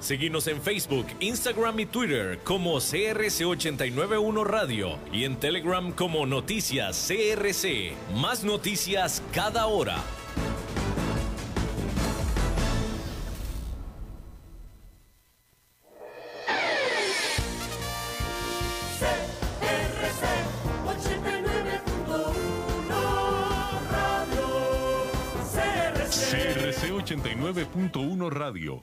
Seguimos en Facebook, Instagram y Twitter como CRC891 Radio y en Telegram como Noticias CRC. Más noticias cada hora. CRC 89.1 Radio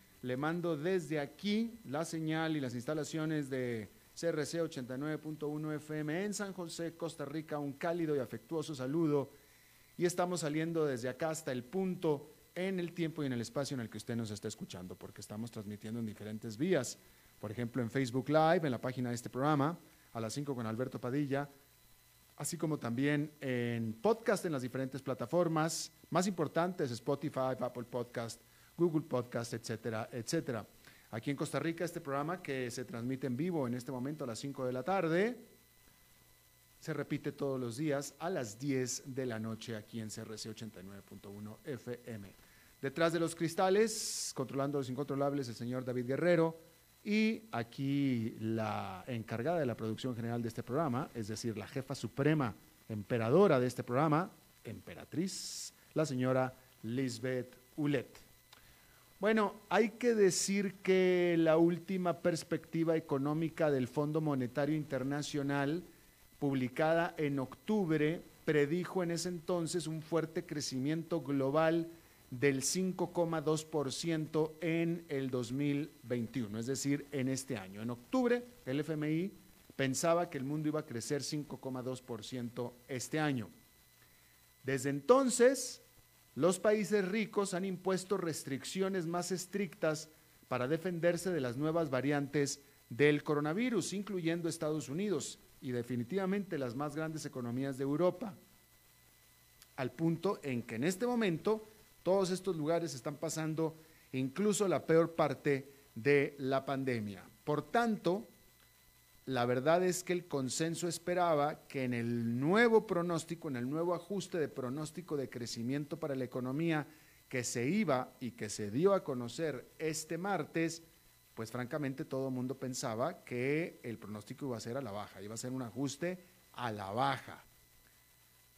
Le mando desde aquí la señal y las instalaciones de CRC 89.1 FM en San José, Costa Rica. Un cálido y afectuoso saludo. Y estamos saliendo desde acá hasta el punto en el tiempo y en el espacio en el que usted nos está escuchando, porque estamos transmitiendo en diferentes vías. Por ejemplo, en Facebook Live, en la página de este programa, a las 5 con Alberto Padilla, así como también en podcast en las diferentes plataformas más importantes, Spotify, Apple Podcast, Google Podcast, etcétera, etcétera. Aquí en Costa Rica, este programa que se transmite en vivo en este momento a las 5 de la tarde, se repite todos los días a las 10 de la noche aquí en CRC 89.1 FM. Detrás de los cristales, controlando los incontrolables, el señor David Guerrero, y aquí la encargada de la producción general de este programa, es decir, la jefa suprema, emperadora de este programa, emperatriz, la señora Lisbeth Ulet. Bueno, hay que decir que la última perspectiva económica del Fondo Monetario Internacional, publicada en octubre, predijo en ese entonces un fuerte crecimiento global del 5,2% en el 2021, es decir, en este año. En octubre, el FMI pensaba que el mundo iba a crecer 5,2% este año. Desde entonces, los países ricos han impuesto restricciones más estrictas para defenderse de las nuevas variantes del coronavirus, incluyendo Estados Unidos y definitivamente las más grandes economías de Europa, al punto en que en este momento todos estos lugares están pasando incluso la peor parte de la pandemia. Por tanto, la verdad es que el consenso esperaba que en el nuevo pronóstico, en el nuevo ajuste de pronóstico de crecimiento para la economía que se iba y que se dio a conocer este martes, pues francamente todo el mundo pensaba que el pronóstico iba a ser a la baja, iba a ser un ajuste a la baja.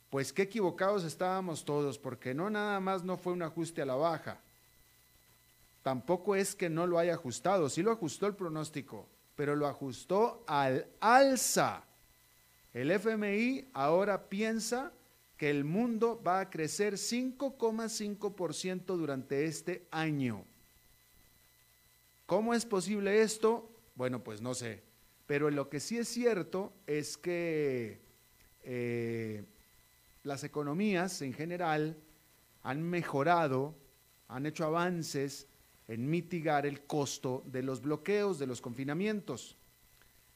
Pues qué equivocados estábamos todos, porque no nada más no fue un ajuste a la baja, tampoco es que no lo haya ajustado, sí lo ajustó el pronóstico, pero lo ajustó al alza. El FMI ahora piensa que el mundo va a crecer 5,5% durante este año. ¿Cómo es posible esto? Bueno, pues no sé. Pero lo que sí es cierto es que eh, las economías en general han mejorado, han hecho avances en mitigar el costo de los bloqueos, de los confinamientos.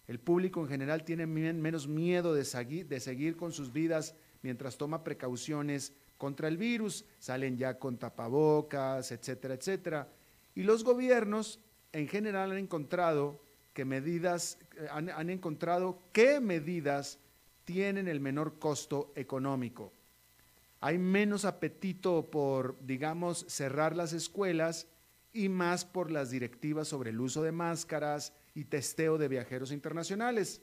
El público en general tiene menos miedo de seguir, con sus vidas mientras toma precauciones contra el virus, salen ya con tapabocas, etcétera, etcétera. Y los gobiernos en general han encontrado que medidas, han, han encontrado qué medidas tienen el menor costo económico. Hay menos apetito por, digamos, cerrar las escuelas y más por las directivas sobre el uso de máscaras y testeo de viajeros internacionales.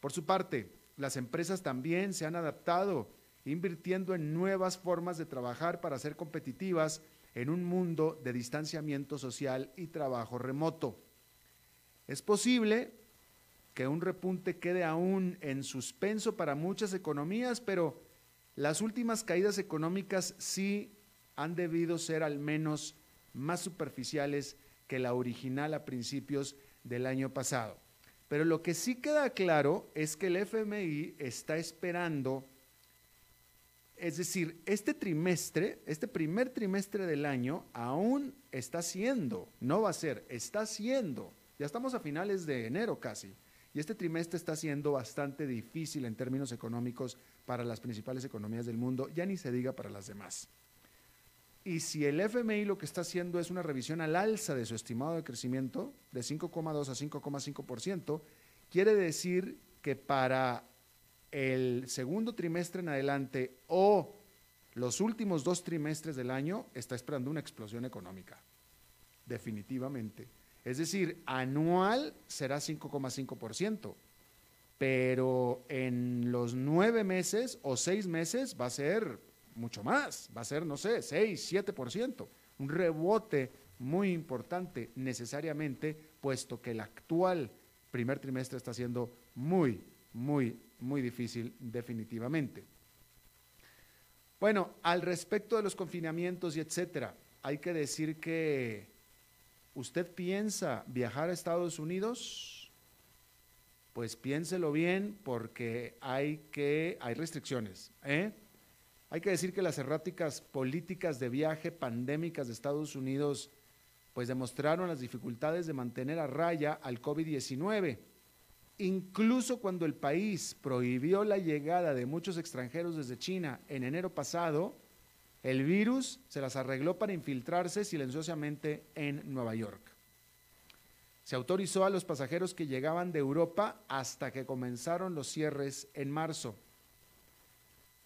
Por su parte, las empresas también se han adaptado, invirtiendo en nuevas formas de trabajar para ser competitivas en un mundo de distanciamiento social y trabajo remoto. Es posible que un repunte quede aún en suspenso para muchas economías, pero las últimas caídas económicas sí han debido ser al menos más superficiales que la original a principios del año pasado. Pero lo que sí queda claro es que el FMI está esperando, es decir, este trimestre, este primer trimestre del año aún está siendo, no va a ser, está siendo, ya estamos a finales de enero casi, y este trimestre está siendo bastante difícil en términos económicos para las principales economías del mundo, ya ni se diga para las demás. Y si el FMI lo que está haciendo es una revisión al alza de su estimado de crecimiento de 5,2 a 5,5%, quiere decir que para el segundo trimestre en adelante o los últimos dos trimestres del año está esperando una explosión económica. Definitivamente. Es decir, anual será 5,5%, pero en los nueve meses o seis meses va a ser mucho más, va a ser, no sé, 6, 7%, un rebote muy importante necesariamente, puesto que el actual primer trimestre está siendo muy, muy, muy difícil definitivamente. Bueno, al respecto de los confinamientos y etcétera, hay que decir que usted piensa viajar a Estados Unidos, pues piénselo bien porque hay que hay restricciones, ¿eh? Hay que decir que las erráticas políticas de viaje pandémicas de Estados Unidos pues demostraron las dificultades de mantener a raya al COVID-19. Incluso cuando el país prohibió la llegada de muchos extranjeros desde China en enero pasado, el virus se las arregló para infiltrarse silenciosamente en Nueva York. Se autorizó a los pasajeros que llegaban de Europa hasta que comenzaron los cierres en marzo.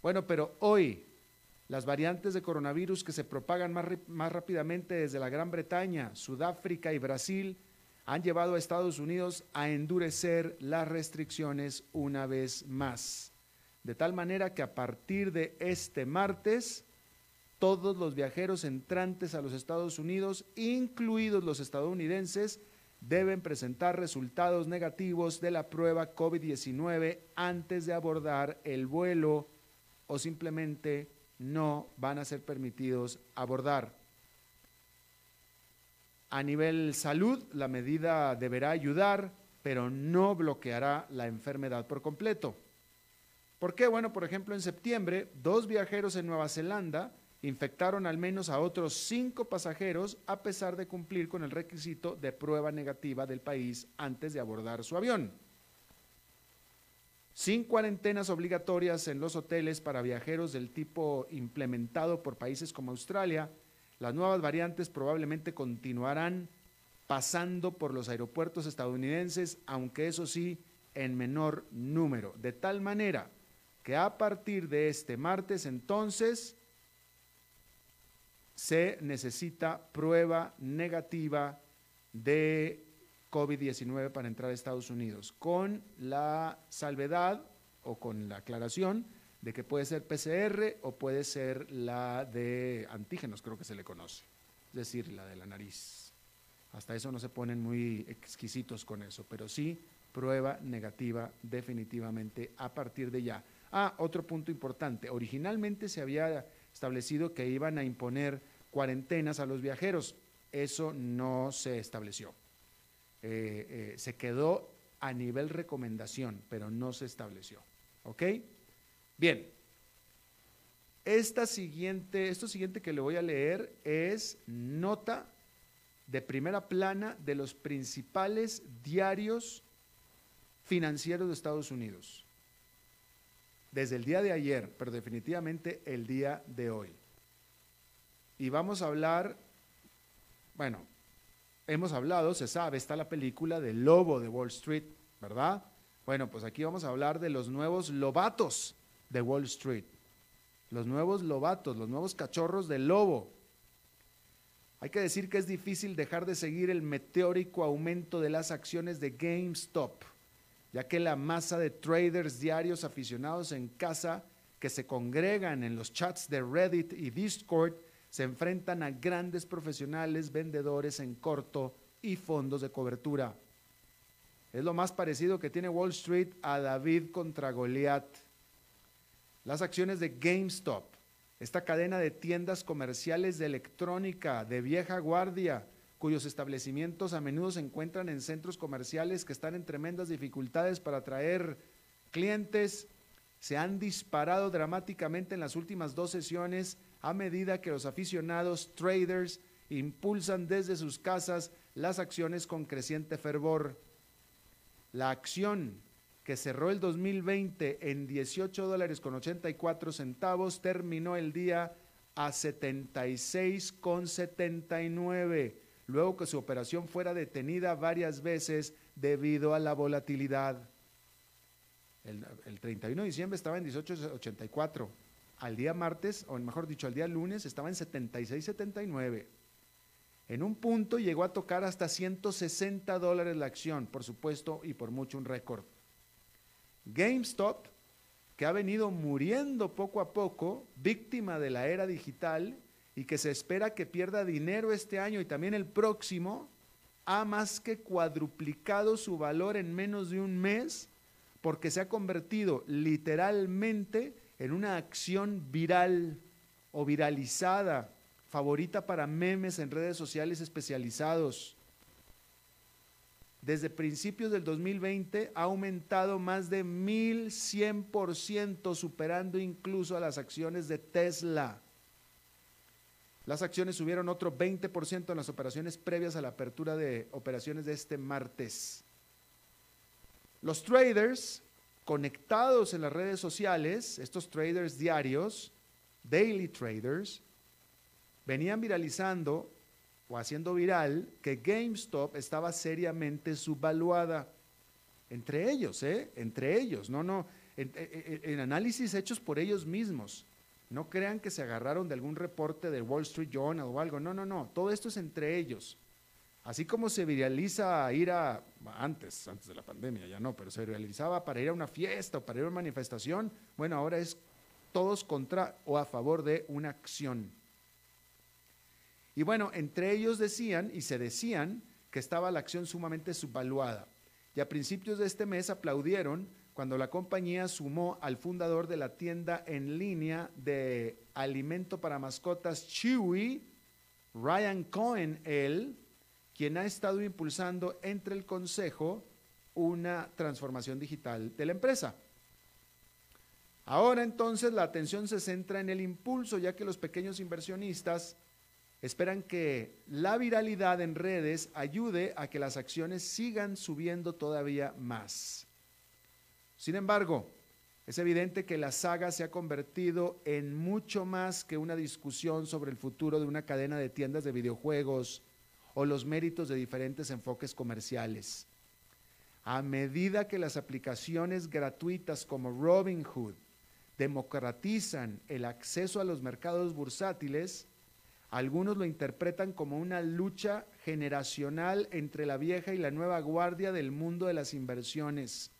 Bueno, pero hoy las variantes de coronavirus que se propagan más, más, rápidamente desde la Gran Bretaña, Sudáfrica y Brasil han llevado a Estados Unidos a endurecer las restricciones una vez más. De tal manera que a partir de este martes, todos los viajeros entrantes a los Estados Unidos, incluidos los estadounidenses, deben presentar resultados negativos de la prueba COVID-19 antes de abordar el vuelo o simplemente no van a ser permitidos abordar. A nivel salud, la medida deberá ayudar, pero no bloqueará la enfermedad por completo. ¿Por qué? Bueno, por ejemplo, en septiembre, dos viajeros en Nueva Zelanda infectaron al menos a otros cinco pasajeros a pesar de cumplir con el requisito de prueba negativa del país antes de abordar su avión sin cuarentenas obligatorias en los hoteles para viajeros del tipo implementado por países como Australia, las nuevas variantes probablemente continuarán pasando por los aeropuertos estadounidenses, aunque eso sí, en menor número. De tal manera que a partir de este martes entonces se necesita prueba negativa de COVID-19 para entrar a Estados Unidos, con la salvedad o con la aclaración de que puede ser PCR o puede ser la de antígenos, creo que se le conoce, es decir, la de la nariz. Hasta eso no se ponen muy exquisitos con eso, pero sí prueba negativa definitivamente a partir de ya. Ah, otro punto importante. Originalmente se había establecido que iban a imponer cuarentenas a los viajeros. Eso no se estableció. Eh, eh, se quedó a nivel recomendación, pero no se estableció. ¿Ok? Bien. Esta siguiente, esto siguiente que le voy a leer es nota de primera plana de los principales diarios financieros de Estados Unidos. Desde el día de ayer, pero definitivamente el día de hoy. Y vamos a hablar, bueno, hemos hablado, se sabe, está la película del lobo de Wall Street, ¿verdad? Bueno, pues aquí vamos a hablar de los nuevos lobatos de Wall Street. Los nuevos lobatos, los nuevos cachorros del lobo. Hay que decir que es difícil dejar de seguir el meteórico aumento de las acciones de GameStop, ya que la masa de traders diarios aficionados en casa que se congregan en los chats de Reddit y Discord se enfrentan a grandes profesionales vendedores en corto y fondos de cobertura. Es lo más parecido que tiene Wall Street a David contra Goliat. Las acciones de GameStop esta cadena de tiendas comerciales de electrónica de vieja guardia, cuyos establecimientos a menudo se encuentran en centros comerciales que están en tremendas dificultades para atraer clientes, se han disparado dramáticamente en las últimas dos sesiones a medida que los aficionados traders impulsan desde sus casas las acciones con creciente fervor. La acción que cerró el 2020 en 18 dólares con 84 centavos terminó el día a 76 con 79, luego que su operación fuera detenida varias veces debido a la volatilidad. El, el 31 de diciembre estaba en 18.84. Al día martes, o mejor dicho, al día lunes, estaba en 76.79. En un punto llegó a tocar hasta 160 dólares la acción, por supuesto, y por mucho un récord. GameStop, que ha venido muriendo poco a poco, víctima de la era digital y que se espera que pierda dinero este año y también el próximo, ha más que cuadruplicado su valor en menos de un mes porque se ha convertido literalmente en una acción viral o viralizada, favorita para memes en redes sociales especializados. Desde principios del 2020 ha aumentado más de 1100%, superando incluso a las acciones de Tesla. Las acciones subieron otro 20% en las operaciones previas a la apertura de operaciones de este martes. Los traders conectados en las redes sociales, estos traders diarios, daily traders, venían viralizando o haciendo viral que GameStop estaba seriamente subvaluada. Entre ellos, ¿eh? Entre ellos, no, no, en, en, análisis hechos por ellos mismos. No crean que se agarraron de algún reporte del Wall Street Journal o algo, no, no, no, todo esto es entre ellos. Así como se viraliza ir a, antes, antes de la pandemia, ya no, pero se viralizaba para ir a una fiesta o para ir a una manifestación, bueno, ahora es todos contra o a favor de una acción. Y bueno, entre ellos decían y se decían que estaba la acción sumamente subvaluada. Y a principios de este mes aplaudieron cuando la compañía sumó al fundador de la tienda en línea de alimento para mascotas Chewy, Ryan Cohen, él, quien ha estado impulsando entre el Consejo una transformación digital de la empresa. Ahora entonces la atención se centra en el impulso, ya que los pequeños inversionistas esperan que la viralidad en redes ayude a que las acciones sigan subiendo todavía más. Sin embargo, es evidente que la saga se ha convertido en mucho más que una discusión sobre el futuro de una cadena de tiendas de videojuegos o los méritos de diferentes enfoques comerciales. A medida que las aplicaciones gratuitas como Robinhood democratizan el acceso a los mercados bursátiles, algunos lo interpretan como una lucha generacional entre la vieja y la nueva guardia del mundo de las inversiones.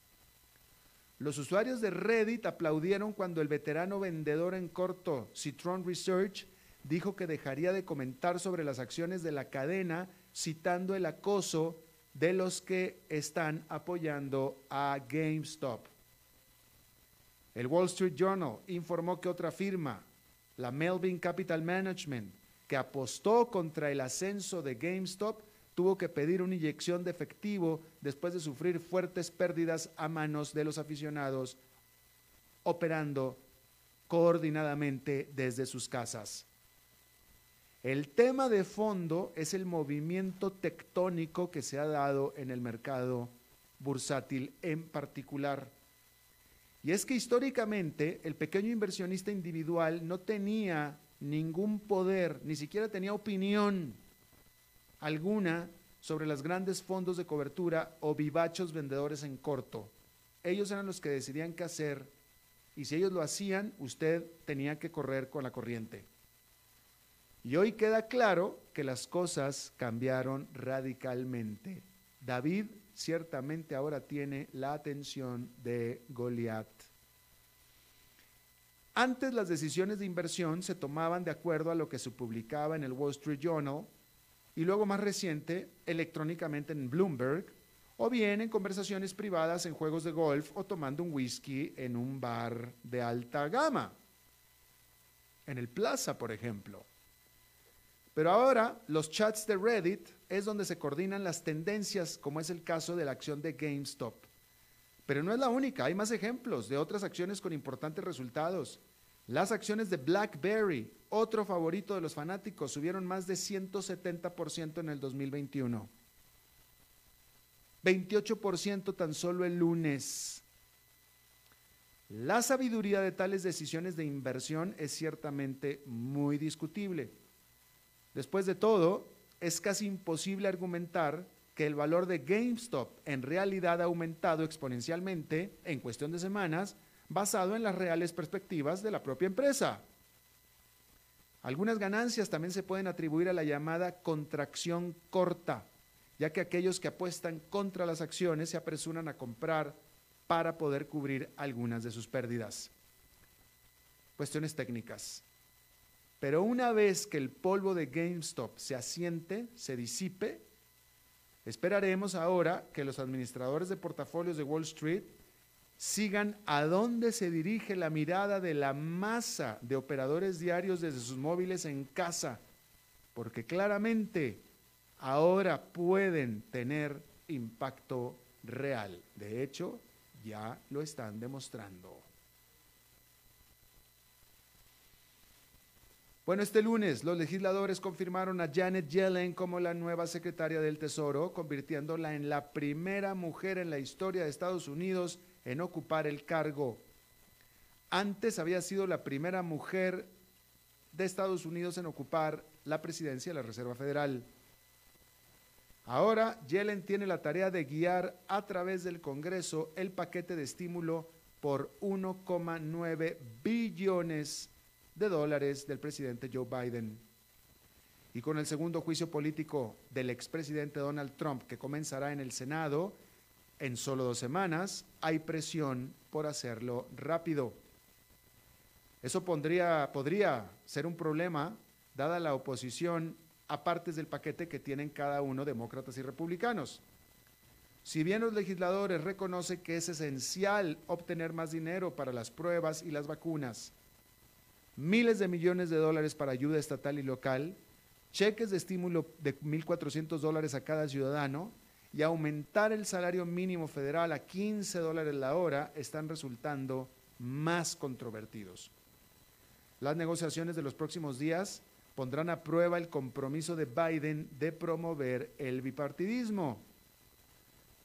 Los usuarios de Reddit aplaudieron cuando el veterano vendedor en corto, Citron Research, dijo que dejaría de comentar sobre las acciones de la cadena citando el acoso de los que están apoyando a GameStop. El Wall Street Journal informó que otra firma, la Melvin Capital Management, que apostó contra el ascenso de GameStop, tuvo que pedir una inyección de efectivo después de sufrir fuertes pérdidas a manos de los aficionados operando coordinadamente desde sus casas. El tema de fondo es el movimiento tectónico que se ha dado en el mercado bursátil en particular. Y es que históricamente el pequeño inversionista individual no tenía ningún poder, ni siquiera tenía opinión alguna sobre los grandes fondos de cobertura o vivachos vendedores en corto. Ellos eran los que decidían qué hacer y si ellos lo hacían, usted tenía que correr con la corriente. Y hoy queda claro que las cosas cambiaron radicalmente. David ciertamente ahora tiene la atención de Goliat. Antes las decisiones de inversión se tomaban de acuerdo a lo que se publicaba en el Wall Street Journal y luego más reciente electrónicamente en Bloomberg o bien en conversaciones privadas en juegos de golf o tomando un whisky en un bar de alta gama. en el Plaza, por ejemplo. Pero ahora los chats de Reddit es donde se coordinan las tendencias, como es el caso de la acción de GameStop. Pero no es la única, hay más ejemplos de otras acciones con importantes resultados. Las acciones de BlackBerry, otro favorito de los fanáticos, subieron más de 170% en el 2021. 28% tan solo el lunes. La sabiduría de tales decisiones de inversión es ciertamente muy discutible. Después de todo, es casi imposible argumentar que el valor de GameStop en realidad ha aumentado exponencialmente en cuestión de semanas, basado en las reales perspectivas de la propia empresa. Algunas ganancias también se pueden atribuir a la llamada contracción corta, ya que aquellos que apuestan contra las acciones se apresuran a comprar para poder cubrir algunas de sus pérdidas. Cuestiones técnicas. Pero una vez que el polvo de GameStop se asiente, se disipe, Esperaremos ahora que los administradores de portafolios de Wall Street sigan a dónde se dirige la mirada de la masa de operadores diarios desde sus móviles en casa, porque claramente ahora pueden tener impacto real. De hecho, ya lo están demostrando. Bueno, este lunes los legisladores confirmaron a Janet Yellen como la nueva secretaria del Tesoro, convirtiéndola en la primera mujer en la historia de Estados Unidos en ocupar el cargo. Antes había sido la primera mujer de Estados Unidos en ocupar la presidencia de la Reserva Federal. Ahora, Yellen tiene la tarea de guiar a través del Congreso el paquete de estímulo por 1,9 billones de dólares del presidente Joe Biden. Y con el segundo juicio político del expresidente Donald Trump que comenzará en el Senado en solo dos semanas, hay presión por hacerlo rápido. Eso pondría, podría ser un problema dada la oposición a partes del paquete que tienen cada uno demócratas y republicanos. Si bien los legisladores reconocen que es esencial obtener más dinero para las pruebas y las vacunas, miles de millones de dólares para ayuda estatal y local, cheques de estímulo de 1.400 dólares a cada ciudadano y aumentar el salario mínimo federal a 15 dólares la hora están resultando más controvertidos. Las negociaciones de los próximos días pondrán a prueba el compromiso de Biden de promover el bipartidismo.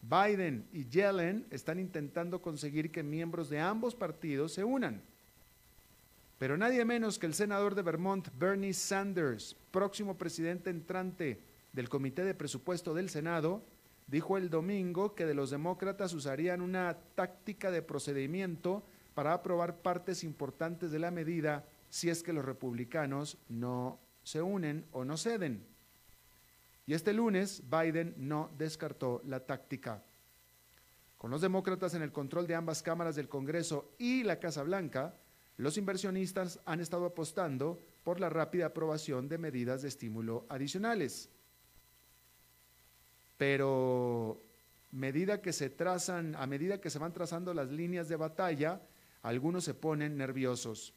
Biden y Yellen están intentando conseguir que miembros de ambos partidos se unan pero nadie menos que el senador de Vermont, Bernie Sanders, próximo presidente entrante del Comité de Presupuesto del Senado, dijo el domingo que de los demócratas usarían una táctica de procedimiento para aprobar partes importantes de la medida si es que los republicanos no se unen o no ceden. Y este lunes Biden no descartó la táctica. Con los demócratas en el control de ambas cámaras del Congreso y la Casa Blanca, los inversionistas han estado apostando por la rápida aprobación de medidas de estímulo adicionales. Pero medida que se trazan, a medida que se van trazando las líneas de batalla, algunos se ponen nerviosos.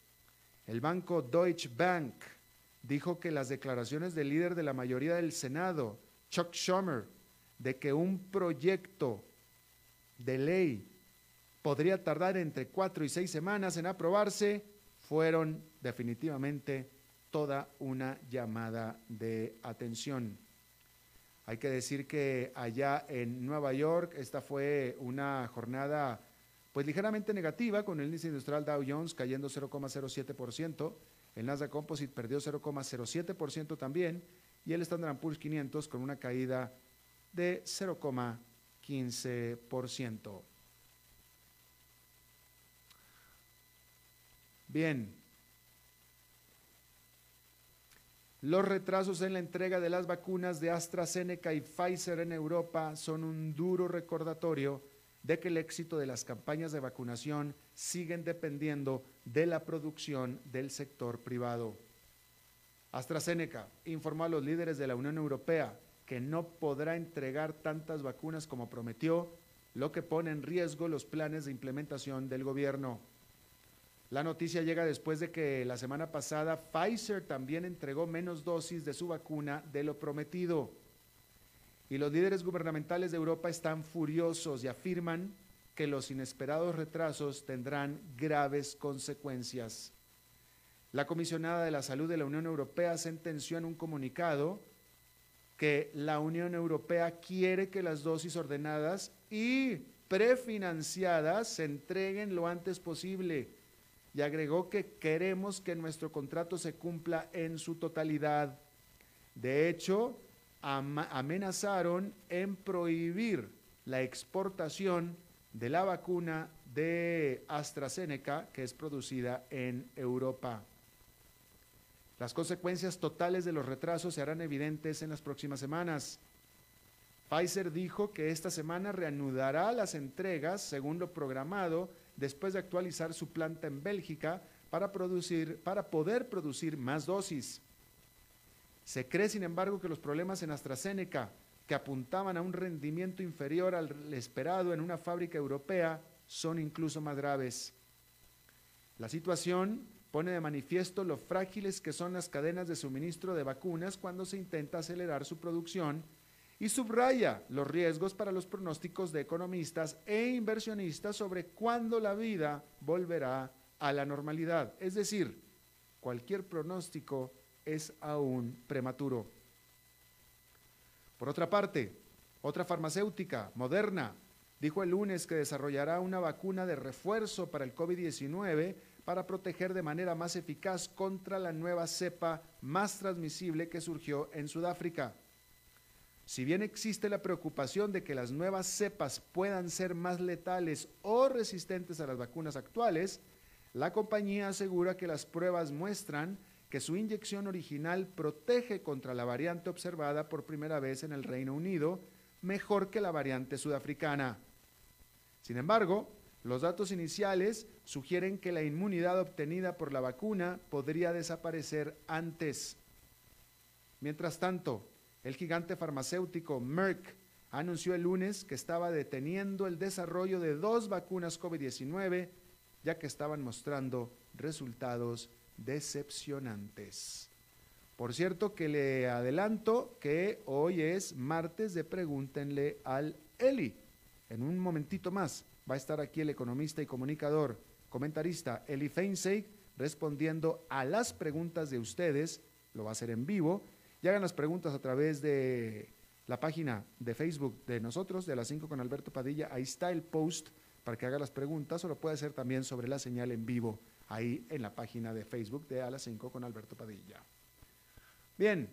El banco Deutsche Bank dijo que las declaraciones del líder de la mayoría del Senado, Chuck Schumer, de que un proyecto de ley podría tardar entre cuatro y seis semanas en aprobarse, fueron definitivamente toda una llamada de atención. Hay que decir que allá en Nueva York esta fue una jornada pues ligeramente negativa con el índice industrial Dow Jones cayendo 0,07%, el Nasdaq Composite perdió 0,07% también y el Standard Poor's 500 con una caída de 0,15%. Bien. Los retrasos en la entrega de las vacunas de AstraZeneca y Pfizer en Europa son un duro recordatorio de que el éxito de las campañas de vacunación siguen dependiendo de la producción del sector privado. AstraZeneca informó a los líderes de la Unión Europea que no podrá entregar tantas vacunas como prometió, lo que pone en riesgo los planes de implementación del gobierno. La noticia llega después de que la semana pasada Pfizer también entregó menos dosis de su vacuna de lo prometido. Y los líderes gubernamentales de Europa están furiosos y afirman que los inesperados retrasos tendrán graves consecuencias. La comisionada de la salud de la Unión Europea sentenció en un comunicado que la Unión Europea quiere que las dosis ordenadas y prefinanciadas se entreguen lo antes posible y agregó que queremos que nuestro contrato se cumpla en su totalidad. De hecho, amenazaron en prohibir la exportación de la vacuna de AstraZeneca que es producida en Europa. Las consecuencias totales de los retrasos se harán evidentes en las próximas semanas. Pfizer dijo que esta semana reanudará las entregas según lo programado después de actualizar su planta en Bélgica para, producir, para poder producir más dosis. Se cree, sin embargo, que los problemas en AstraZeneca, que apuntaban a un rendimiento inferior al esperado en una fábrica europea, son incluso más graves. La situación pone de manifiesto lo frágiles que son las cadenas de suministro de vacunas cuando se intenta acelerar su producción y subraya los riesgos para los pronósticos de economistas e inversionistas sobre cuándo la vida volverá a la normalidad. Es decir, cualquier pronóstico es aún prematuro. Por otra parte, otra farmacéutica, Moderna, dijo el lunes que desarrollará una vacuna de refuerzo para el COVID-19 para proteger de manera más eficaz contra la nueva cepa más transmisible que surgió en Sudáfrica. Si bien existe la preocupación de que las nuevas cepas puedan ser más letales o resistentes a las vacunas actuales, la compañía asegura que las pruebas muestran que su inyección original protege contra la variante observada por primera vez en el Reino Unido mejor que la variante sudafricana. Sin embargo, los datos iniciales sugieren que la inmunidad obtenida por la vacuna podría desaparecer antes. Mientras tanto, el gigante farmacéutico Merck anunció el lunes que estaba deteniendo el desarrollo de dos vacunas COVID-19 ya que estaban mostrando resultados decepcionantes. Por cierto que le adelanto que hoy es martes de Pregúntenle al Eli. En un momentito más va a estar aquí el economista y comunicador, comentarista Eli Feinseig respondiendo a las preguntas de ustedes, lo va a hacer en vivo, y hagan las preguntas a través de la página de Facebook de nosotros, de las 5 con Alberto Padilla. Ahí está el post para que haga las preguntas o lo puede hacer también sobre la señal en vivo, ahí en la página de Facebook de A las 5 con Alberto Padilla. Bien.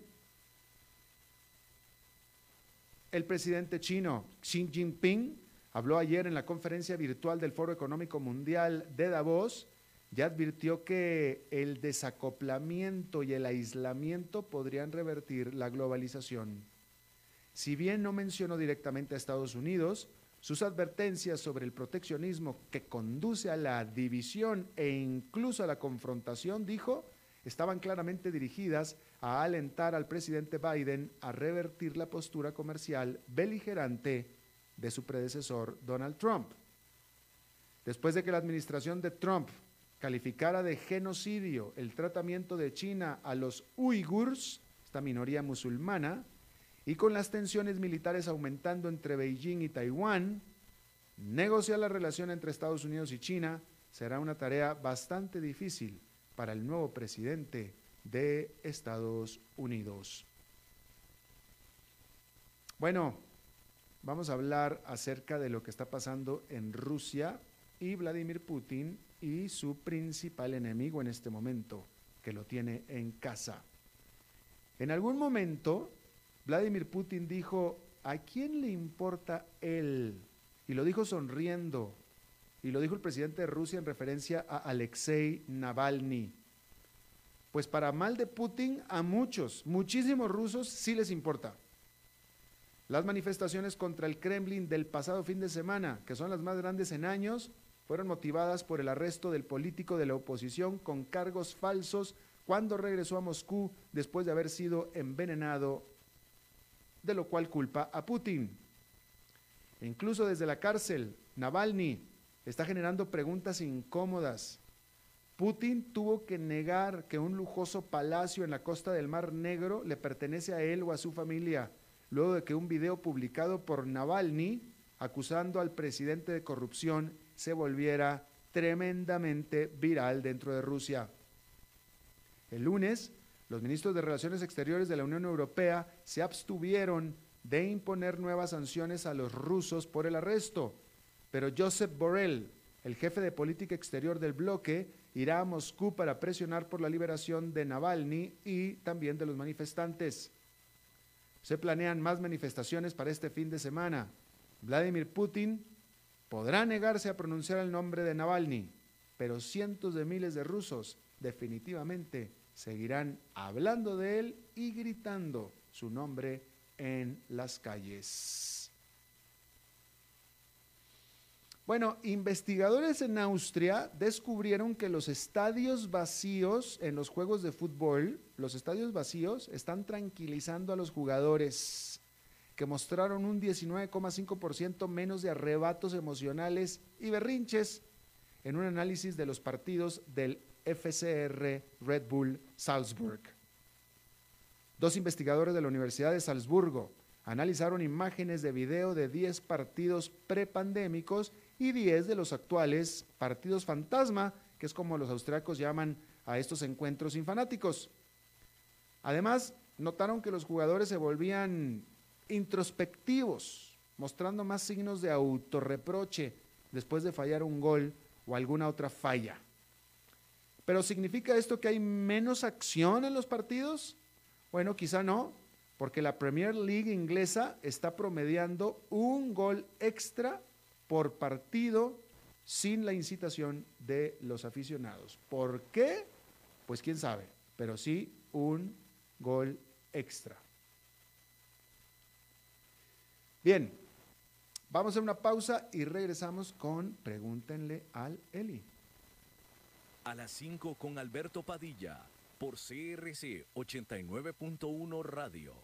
El presidente chino Xi Jinping habló ayer en la conferencia virtual del Foro Económico Mundial de Davos ya advirtió que el desacoplamiento y el aislamiento podrían revertir la globalización. Si bien no mencionó directamente a Estados Unidos, sus advertencias sobre el proteccionismo que conduce a la división e incluso a la confrontación, dijo, estaban claramente dirigidas a alentar al presidente Biden a revertir la postura comercial beligerante de su predecesor Donald Trump. Después de que la administración de Trump calificara de genocidio el tratamiento de China a los uigurs, esta minoría musulmana, y con las tensiones militares aumentando entre Beijing y Taiwán, negociar la relación entre Estados Unidos y China será una tarea bastante difícil para el nuevo presidente de Estados Unidos. Bueno, vamos a hablar acerca de lo que está pasando en Rusia y Vladimir Putin y su principal enemigo en este momento, que lo tiene en casa. En algún momento, Vladimir Putin dijo, ¿a quién le importa él? Y lo dijo sonriendo. Y lo dijo el presidente de Rusia en referencia a Alexei Navalny. Pues para mal de Putin, a muchos, muchísimos rusos sí les importa. Las manifestaciones contra el Kremlin del pasado fin de semana, que son las más grandes en años, fueron motivadas por el arresto del político de la oposición con cargos falsos cuando regresó a Moscú después de haber sido envenenado, de lo cual culpa a Putin. Incluso desde la cárcel, Navalny está generando preguntas incómodas. Putin tuvo que negar que un lujoso palacio en la costa del Mar Negro le pertenece a él o a su familia, luego de que un video publicado por Navalny acusando al presidente de corrupción se volviera tremendamente viral dentro de Rusia. El lunes, los ministros de Relaciones Exteriores de la Unión Europea se abstuvieron de imponer nuevas sanciones a los rusos por el arresto, pero Josep Borrell, el jefe de política exterior del bloque, irá a Moscú para presionar por la liberación de Navalny y también de los manifestantes. Se planean más manifestaciones para este fin de semana. Vladimir Putin podrá negarse a pronunciar el nombre de Navalny, pero cientos de miles de rusos definitivamente seguirán hablando de él y gritando su nombre en las calles. Bueno, investigadores en Austria descubrieron que los estadios vacíos en los juegos de fútbol, los estadios vacíos, están tranquilizando a los jugadores, que mostraron un 19,5% menos de arrebatos emocionales y berrinches en un análisis de los partidos del FCR Red Bull Salzburg. Dos investigadores de la Universidad de Salzburgo analizaron imágenes de video de 10 partidos prepandémicos y 10 de los actuales partidos fantasma, que es como los austriacos llaman a estos encuentros sin fanáticos. Además, notaron que los jugadores se volvían introspectivos, mostrando más signos de autorreproche después de fallar un gol o alguna otra falla. Pero ¿significa esto que hay menos acción en los partidos? Bueno, quizá no, porque la Premier League inglesa está promediando un gol extra por partido sin la incitación de los aficionados. ¿Por qué? Pues quién sabe, pero sí un gol extra. Bien, vamos a una pausa y regresamos con Pregúntenle al Eli. A las 5 con Alberto Padilla, por CRC 89.1 Radio.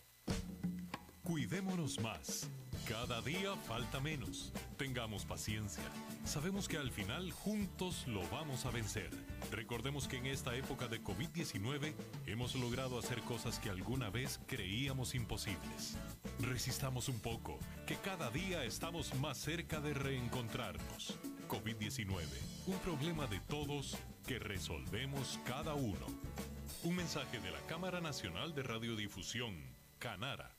Cuidémonos más. Cada día falta menos. Tengamos paciencia. Sabemos que al final juntos lo vamos a vencer. Recordemos que en esta época de COVID-19 hemos logrado hacer cosas que alguna vez creíamos imposibles. Resistamos un poco, que cada día estamos más cerca de reencontrarnos. COVID-19, un problema de todos que resolvemos cada uno. Un mensaje de la Cámara Nacional de Radiodifusión, Canara.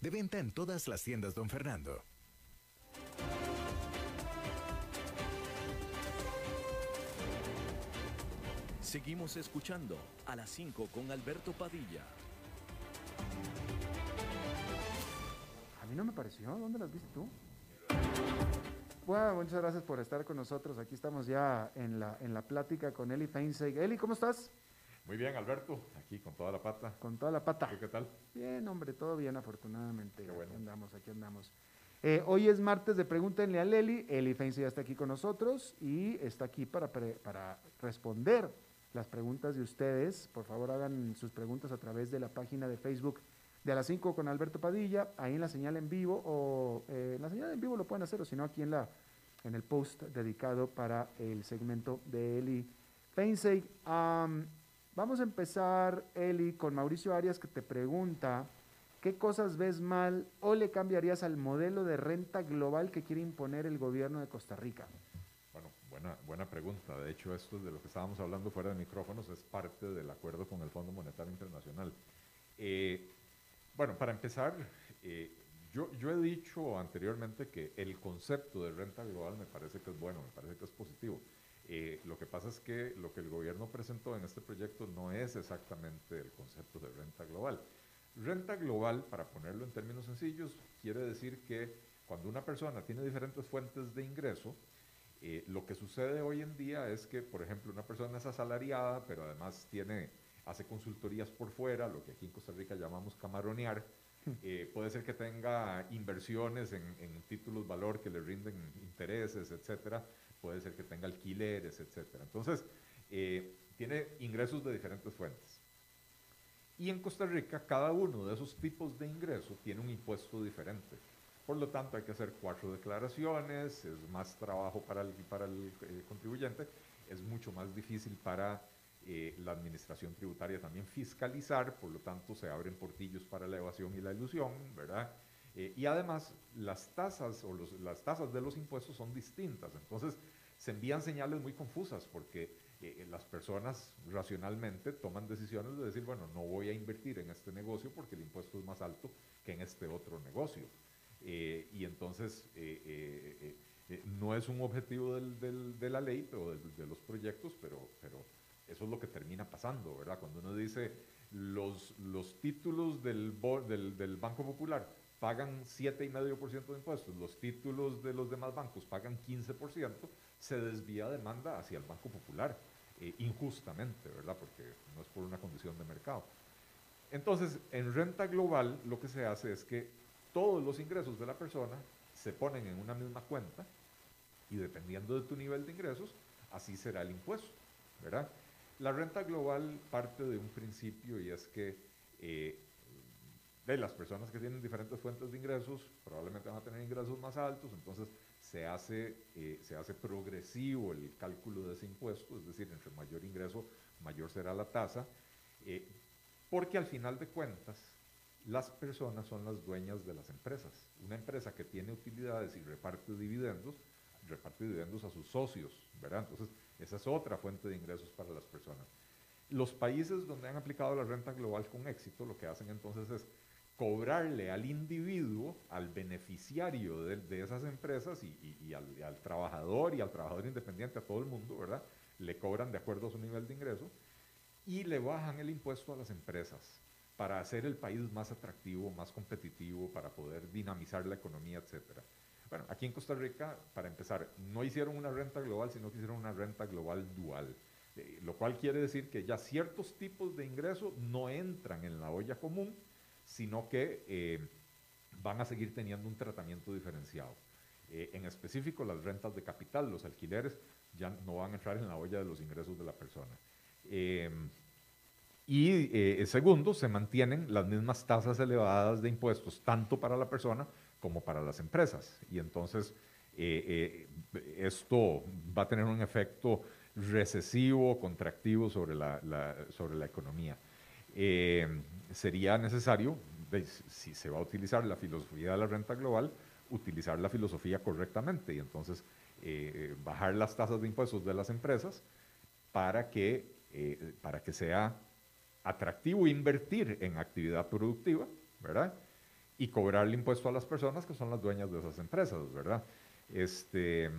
De venta en todas las tiendas, don Fernando. Seguimos escuchando a las 5 con Alberto Padilla. A mí no me pareció. ¿Dónde las viste tú? Bueno, muchas gracias por estar con nosotros. Aquí estamos ya en la, en la plática con Eli Feinseig. Eli, ¿cómo estás? Muy bien, Alberto, aquí con toda la pata. Con toda la pata. ¿Tú qué tal? Bien, hombre, todo bien, afortunadamente. Qué bueno. Aquí andamos, aquí andamos. Eh, hoy es martes de Pregúntenle a Eli. Eli Feinse ya está aquí con nosotros y está aquí para, pre- para responder las preguntas de ustedes. Por favor, hagan sus preguntas a través de la página de Facebook de a las 5 con Alberto Padilla, ahí en la señal en vivo, o eh, en la señal en vivo lo pueden hacer, o si no, aquí en, la, en el post dedicado para el segmento de Eli Feinseig. Am, vamos a empezar, Eli, con Mauricio Arias, que te pregunta, ¿qué cosas ves mal o le cambiarías al modelo de renta global que quiere imponer el gobierno de Costa Rica? Bueno, buena, buena pregunta. De hecho, esto de lo que estábamos hablando fuera de micrófonos es parte del acuerdo con el Fondo Monetario Internacional. Eh, Bueno, para empezar, eh, yo, yo, he dicho anteriormente que el concepto de renta global me parece que es bueno, me parece que es positivo. Eh, lo que pasa es que lo que el gobierno presentó en este proyecto no es exactamente el concepto de renta global. Renta global, para ponerlo en términos sencillos, quiere decir que cuando una persona tiene diferentes fuentes de ingreso, eh, lo que sucede hoy en día es que, por ejemplo, una persona es asalariada, pero además tiene, hace consultorías por fuera, lo que aquí en Costa Rica llamamos camaronear. Hmm. Eh, puede ser que tenga inversiones en, en, títulos valor que le rinden intereses, etcétera. Puede ser que tenga alquileres, etcétera. Entonces, eh, tiene ingresos de diferentes fuentes. Y en Costa Rica, cada uno de esos tipos de ingresos tiene un impuesto diferente. Por lo tanto, hay que hacer cuatro declaraciones, es más trabajo para el, para el eh, contribuyente, es mucho más difícil para eh, la administración tributaria también fiscalizar, por lo tanto se abren portillos para la evasión y la ilusión, ¿verdad? Eh, y además las tasas o los, las tasas de los impuestos son distintas, entonces se envían señales muy confusas porque las personas racionalmente toman decisiones de decir, bueno, no voy a invertir en este negocio porque el impuesto es más alto que en este otro negocio. Eh, y entonces eh, eh, no es un objetivo de la ley o de, los proyectos, pero, eso es lo que termina pasando, ¿verdad? Cuando uno dice los, los títulos del, del, del Banco Popular pagan 7,5% de impuestos, los títulos de los demás bancos pagan 15%, se desvía demanda hacia el Banco Popular, injustamente, ¿verdad? Porque no es por una condición de mercado. Entonces, en renta global lo que se hace es que todos los ingresos de la persona se ponen en una misma cuenta y dependiendo de tu nivel de ingresos, así será el impuesto, ¿verdad? La renta global parte de un principio y es que eh, las personas que tienen diferentes fuentes de ingresos probablemente van a tener ingresos más altos, entonces se hace, eh, se hace progresivo el cálculo de ese impuesto, es decir, entre mayor ingreso, mayor será la tasa, eh, porque al final de cuentas, las personas son las dueñas de las empresas. Una empresa que tiene utilidades y reparte dividendos, reparte dividendos a sus socios, ¿verdad? Entonces, esa es otra fuente de ingresos para las personas. Los países donde han aplicado la renta global con éxito, lo que hacen entonces es cobrarle al individuo, al beneficiario de, esas empresas y, al, trabajador y al trabajador independiente, a todo el mundo, ¿verdad? Le cobran de acuerdo a su nivel de ingreso y le bajan el impuesto a las empresas para hacer el país más atractivo, más competitivo, para poder dinamizar la economía, etc. Bueno, aquí en Costa Rica, para empezar, no hicieron una renta global, sino que hicieron una renta global dual, eh, lo cual quiere decir que ya ciertos tipos de ingresos no entran en la olla común, sino que eh, van a seguir teniendo un tratamiento diferenciado. Eh, en específico, las rentas de capital, los alquileres, ya no van a entrar en la olla de los ingresos de la persona. Y eh, segundo, se mantienen las mismas tasas elevadas de impuestos, tanto para la persona como para las empresas. Y entonces eh, eh, esto va a tener un efecto recesivo, contractivo sobre la, sobre la economía. Sería necesario, si se va a utilizar la filosofía de la renta global, utilizar la filosofía correctamente y entonces bajar las tasas de impuestos de las empresas para que, para que sea atractivo invertir en actividad productiva, ¿verdad? Y cobrar el impuesto a las personas que son las dueñas de esas empresas, ¿verdad? Este,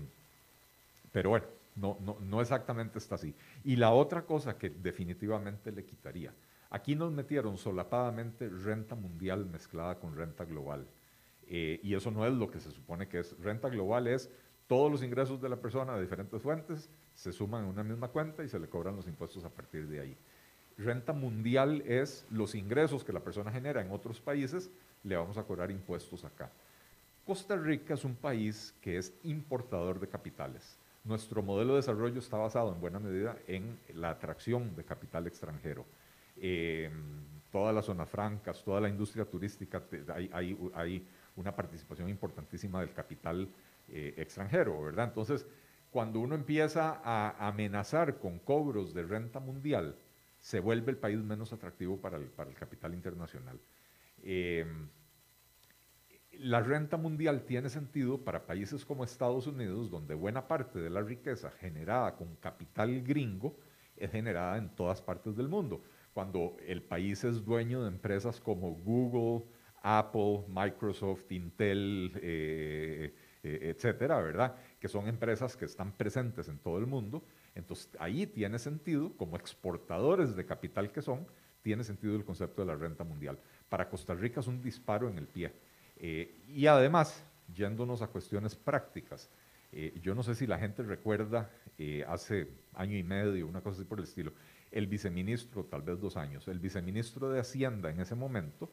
pero bueno, no, no, no exactamente está así. Y la otra cosa que definitivamente le quitaría, aquí nos metieron solapadamente renta mundial mezclada con renta global. Eh, y eso no es lo que se supone que es. Renta global es todos los ingresos de la persona de diferentes fuentes se suman en una misma cuenta y se le cobran los impuestos a partir de ahí. Renta mundial es los ingresos que la persona genera en otros países, le vamos a cobrar impuestos acá. Costa Rica es un país que es importador de capitales. Nuestro modelo de desarrollo está basado en buena medida en la atracción de capital extranjero. Eh, todas las zonas francas, toda la industria turística, hay, una participación importantísima del capital eh, extranjero, ¿verdad? Entonces, cuando uno empieza a amenazar con cobros de renta mundial, se vuelve el país menos atractivo para el, capital internacional. Em, la renta mundial tiene sentido para países como Estados Unidos, donde buena parte de la riqueza generada con capital gringo es generada en todas partes del mundo. Cuando el país es dueño de empresas como Google, Apple, Microsoft, Intel, eh, eh, etcétera, ¿verdad? Que son empresas que están presentes en todo el mundo. Entonces, ahí tiene sentido, como exportadores de capital que son, tiene sentido el concepto de la renta mundial. Para Costa Rica es un disparo en el pie. y además, yéndonos a cuestiones prácticas, yo no sé si la gente recuerda hace año y medio, una cosa así por el estilo, el viceministro, tal vez dos años, el viceministro de Hacienda en ese momento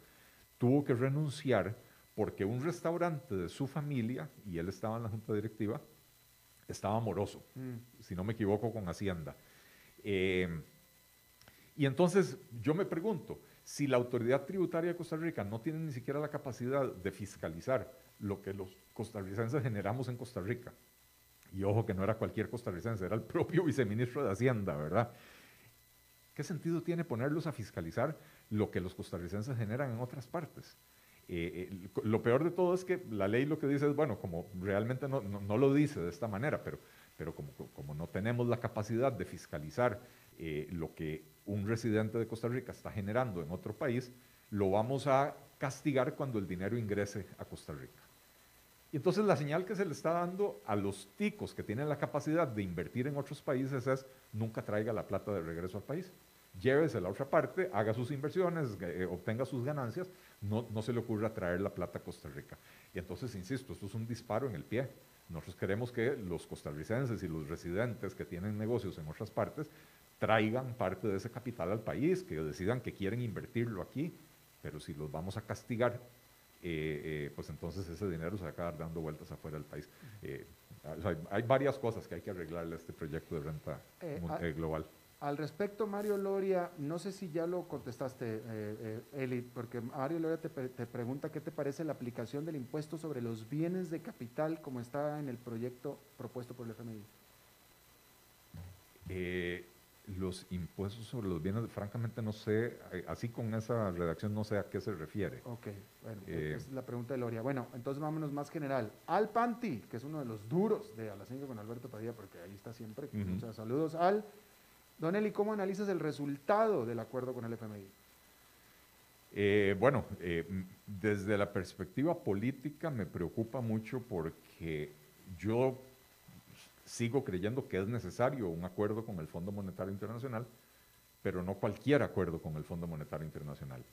tuvo que renunciar porque un restaurante de su familia, y él estaba en la junta directiva, estaba moroso, mm. si no me equivoco, con Hacienda. Eh, y entonces yo me pregunto, si la autoridad tributaria de Costa Rica no tiene ni siquiera la capacidad de fiscalizar lo que los costarricenses generamos en Costa Rica, y ojo que no era cualquier costarricense, era el propio viceministro de Hacienda, ¿verdad? ¿Qué sentido tiene ponerlos a fiscalizar lo que los costarricenses generan en otras partes? Eh, eh, lo peor de todo es que la ley lo que dice es, bueno, como realmente no, lo dice de esta manera, pero, pero como, no tenemos la capacidad de fiscalizar eh, lo que un residente de Costa Rica está generando en otro país, lo vamos a castigar cuando el dinero ingrese a Costa Rica. Y entonces la señal que se le está dando a los ticos que tienen la capacidad de invertir en otros países es nunca traiga la plata de regreso al país. Llévese la otra parte, haga sus inversiones, eh, obtenga sus ganancias, no, no se le ocurra traer la plata a Costa Rica. Y entonces, insisto, esto es un disparo en el pie. Nosotros queremos que los costarricenses y los residentes que tienen negocios en otras partes traigan parte de ese capital al país, que decidan que quieren invertirlo aquí, pero si los vamos a castigar eh, eh, pues entonces ese dinero se va a acabar dando vueltas afuera del país. Eh, hay, varias cosas que hay que arreglarle a este proyecto de renta global. Al respecto, Mario Loria, no sé si ya lo contestaste, Eli, porque Mario Loria te, te, pregunta qué te parece la aplicación del impuesto sobre los bienes de capital como está en el proyecto propuesto por el FMI los impuestos sobre los bienes, francamente no sé, eh, así con esa redacción no sé a qué se refiere. Ok, bueno, eh, es la pregunta de Loria. Bueno, entonces vámonos más general. Al Panti, que es uno de los duros de A las 5 con Alberto Padilla, porque ahí está siempre. Muchos saludos. Al, Don Eli, ¿cómo analizas el resultado del acuerdo con el FMI? Eh, bueno, desde la perspectiva política me preocupa mucho porque yo sigo creyendo que es necesario un acuerdo con el Fondo Monetario Internacional, pero no cualquier acuerdo con el Fondo Monetario Internacional.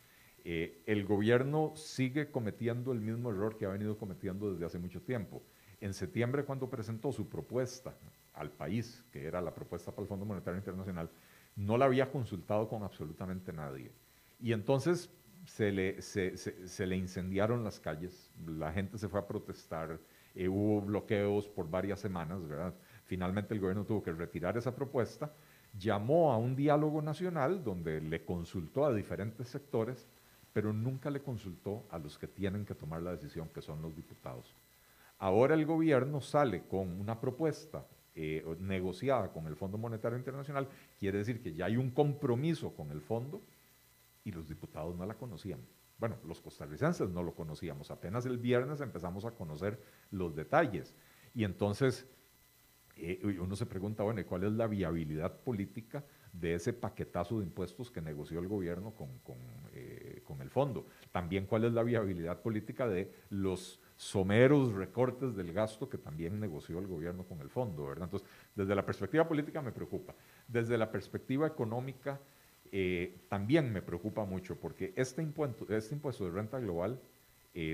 Eh, el gobierno sigue cometiendo el mismo error que ha venido cometiendo desde hace mucho tiempo. En septiembre, cuando presentó su propuesta al país, que era la propuesta para el Fondo Monetario Internacional, no la había consultado con absolutamente nadie. Y entonces se le, se, le incendiaron las calles, la gente se fue a protestar, eh, hubo bloqueos por varias semanas, ¿verdad? Finalmente el gobierno tuvo que retirar esa propuesta, llamó a un diálogo nacional donde le consultó a diferentes sectores, pero nunca le consultó a los que tienen que tomar la decisión, que son los diputados. Ahora el gobierno sale con una propuesta eh, negociada con el Fondo Monetario Internacional, quiere decir que ya hay un compromiso con el fondo y los diputados no la conocían. Bueno, los costarricenses no lo conocíamos, apenas el viernes empezamos a conocer los detalles. Y entonces eh, uno se pregunta, bueno, ¿cuál es la viabilidad política de ese paquetazo de impuestos que negoció el gobierno con, eh, con, el fondo? También cuál es la viabilidad política de los someros recortes del gasto que también negoció el gobierno con el fondo. Entonces, desde la perspectiva política me preocupa. Desde la perspectiva económica eh, también me preocupa mucho porque este impuesto, este impuesto de renta global,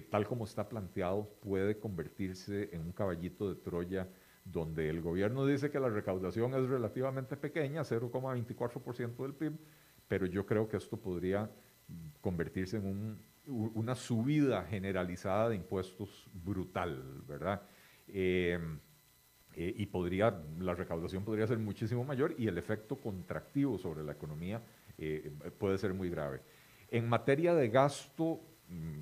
tal como está planteado, puede convertirse en un caballito de Troya donde el gobierno dice que la recaudación es relativamente pequeña, 0,24% del PIB, pero yo creo que esto podría convertirse en una subida generalizada de impuestos brutal, ¿verdad? Eh, eh, y podría, la recaudación podría ser muchísimo mayor y el efecto contractivo sobre la economía eh, puede ser muy grave. En materia de gasto, mm,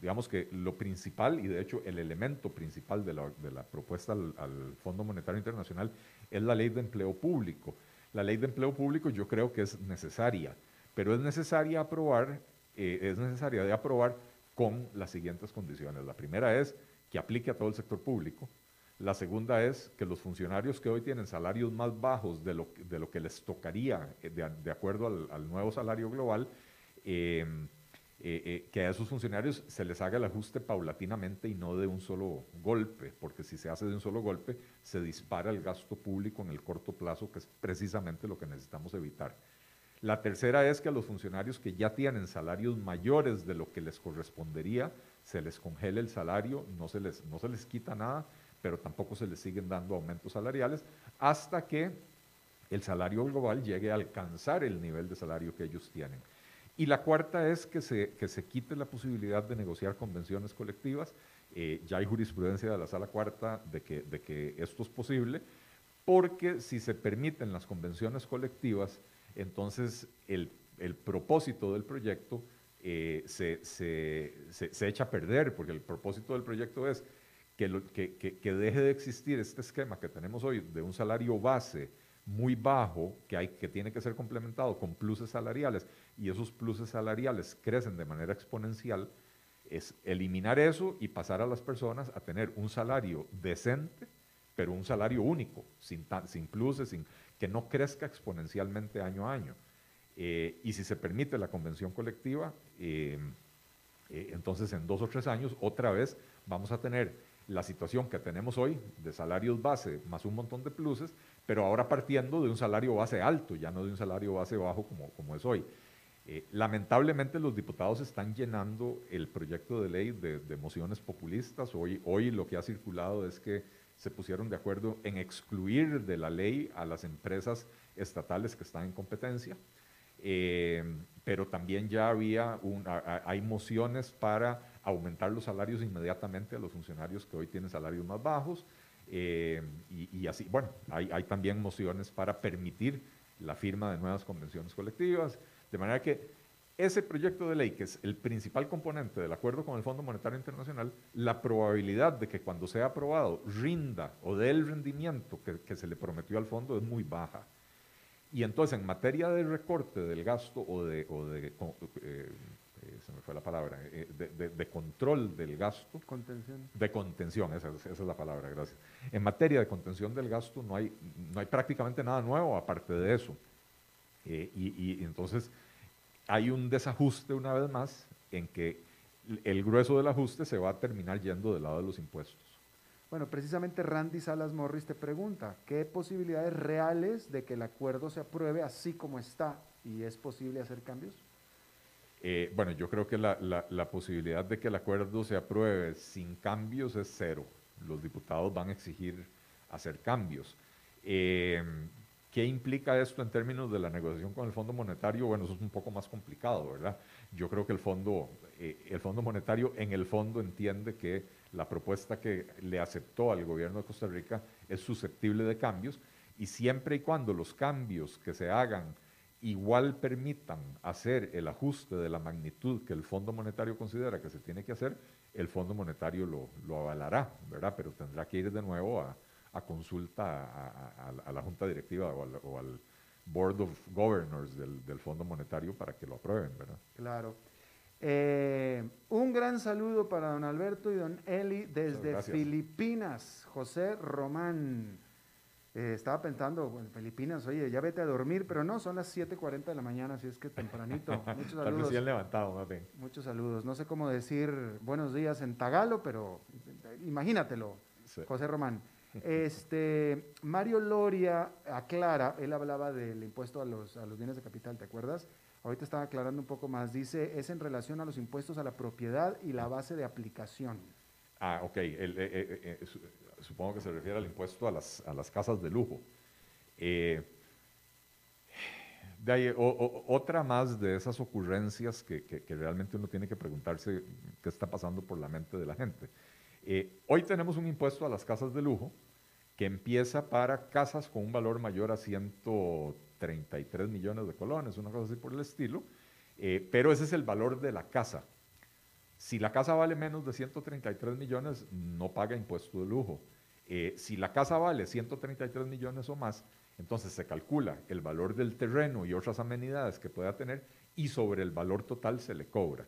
digamos que lo principal, y de hecho el elemento principal de la, propuesta al, Fondo Monetario Internacional es la ley de empleo público. La ley de empleo público yo creo que es necesaria, pero es necesaria aprobar, eh, es necesaria de aprobar con las siguientes condiciones. La primera es que aplique a todo el sector público. La segunda es que los funcionarios que hoy tienen salarios más bajos de lo, de lo que les tocaría eh, de, acuerdo al, nuevo salario global, eh, eh, eh, que a esos funcionarios se les haga el ajuste paulatinamente y no de un solo golpe, porque si se hace de un solo golpe, se dispara el gasto público en el corto plazo, que es precisamente lo que necesitamos evitar. La tercera es que a los funcionarios que ya tienen salarios mayores de lo que les correspondería, se les congele el salario, no se les, no se les quita nada, pero tampoco se les siguen dando aumentos salariales hasta que el salario global llegue a alcanzar el nivel de salario que ellos tienen. Y la cuarta es que se, que se quite la posibilidad de negociar convenciones colectivas. Eh, ya hay jurisprudencia de la sala cuarta de que, de que esto es posible, porque si se permiten las convenciones colectivas, entonces el, el propósito del proyecto eh, se, se, se, echa a perder, porque el propósito del proyecto es que, que, que, deje de existir este esquema que tenemos hoy de un salario base muy bajo que, hay, que tiene que ser complementado con pluses salariales y esos pluses salariales crecen de manera exponencial, es eliminar eso y pasar a las personas a tener un salario decente, pero un salario único, sin, sin pluses, sin, que no crezca exponencialmente año a año. Eh, y si se permite la convención colectiva, eh, eh, entonces en dos o tres años otra vez vamos a tener la situación que tenemos hoy de salarios base más un montón de pluses, pero ahora partiendo de un salario base alto, ya no de un salario base bajo como, como es hoy. lamentablemente los diputados están llenando el proyecto de ley de, de, mociones populistas. Hoy, hoy lo que ha circulado es que se pusieron de acuerdo en excluir de la ley a las empresas estatales que están en competencia. Eh, pero también ya había hay mociones para aumentar los salarios inmediatamente a los funcionarios que hoy tienen salarios más bajos. Eh, y, así, bueno, hay, también mociones para permitir la firma de nuevas convenciones colectivas. De manera que ese proyecto de ley, que es el principal componente del acuerdo con el Fondo Monetario Internacional, la probabilidad de que cuando sea aprobado rinda o dé el rendimiento que, se le prometió al fondo es muy baja. Y entonces, en materia de recorte del gasto o de, eh, se me fue la palabra, eh, de, de, control del gasto. Contención. De contención, esa, esa, es la palabra, gracias. En materia de contención del gasto no hay, no hay prácticamente nada nuevo aparte de eso. y, y, entonces hay un desajuste una vez más en que el grueso del ajuste se va a terminar yendo del lado de los impuestos. Bueno, precisamente Randy Salas Morris te pregunta, ¿qué posibilidades reales de que el acuerdo se apruebe así como está y es posible hacer cambios? Eh, bueno, yo creo que la, posibilidad de que el acuerdo se apruebe sin cambios es cero. Los diputados van a exigir hacer cambios. Eh, ¿Qué implica esto en términos de la negociación con el Fondo Monetario? Bueno, eso es un poco más complicado, ¿verdad? Yo creo que el Fondo, eh, el Fondo Monetario en el fondo entiende que la propuesta que le aceptó al gobierno de Costa Rica es susceptible de cambios y siempre y cuando los cambios que se hagan igual permitan hacer el ajuste de la magnitud que el Fondo Monetario considera que se tiene que hacer, el Fondo Monetario lo, lo avalará, ¿verdad? Pero tendrá que ir de nuevo a, a consulta a, la Junta Directiva o al, Board of Governors del, del, Fondo Monetario para que lo aprueben, ¿verdad? Claro. Eh, un gran saludo para don Alberto y don Eli desde Filipinas, José Román. Eh, estaba pensando, bueno, Filipinas, oye, ya vete a dormir, pero no, son las 7.40 de la mañana, así es que tempranito. Muchos saludos. levantado, más bien. Muchos saludos. No sé cómo decir buenos días en tagalo, pero imagínatelo, José Román. Este, Mario Loria aclara, él hablaba del impuesto a los, a los bienes de capital, ¿te acuerdas? Ahorita estaba aclarando un poco más. Dice, es en relación a los impuestos a la propiedad y la base de aplicación. Ah, ok. Eh, eh, eh, supongo que se refiere al impuesto a las, a las casas de lujo. de ahí, otra más de esas ocurrencias que, que, realmente uno tiene que preguntarse qué está pasando por la mente de la gente. hoy tenemos un impuesto a las casas de lujo que empieza para casas con un valor mayor a 133 millones de colones, una cosa así por el estilo, eh, pero ese es el valor de la casa. Si la casa vale menos de 133 millones, no paga impuesto de lujo. Eh, si la casa vale 133 millones o más, entonces se calcula el valor del terreno y otras amenidades que pueda tener y sobre el valor total se le cobra.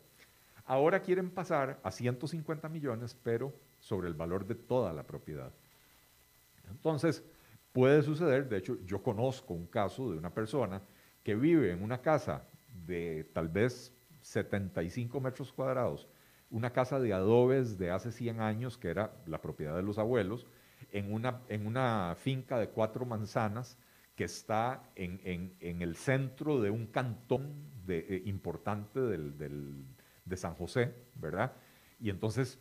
Ahora quieren pasar a 150 millones, pero sobre el valor de toda la propiedad. Entonces, puede suceder, de hecho, yo conozco un caso de una persona que vive en una casa de tal vez 75 metros cuadrados, una casa de adobes de hace 100 años, que era la propiedad de los abuelos, en una, en una finca de cuatro manzanas que está en, el centro de un cantón de, eh, importante de San José, ¿verdad? Y entonces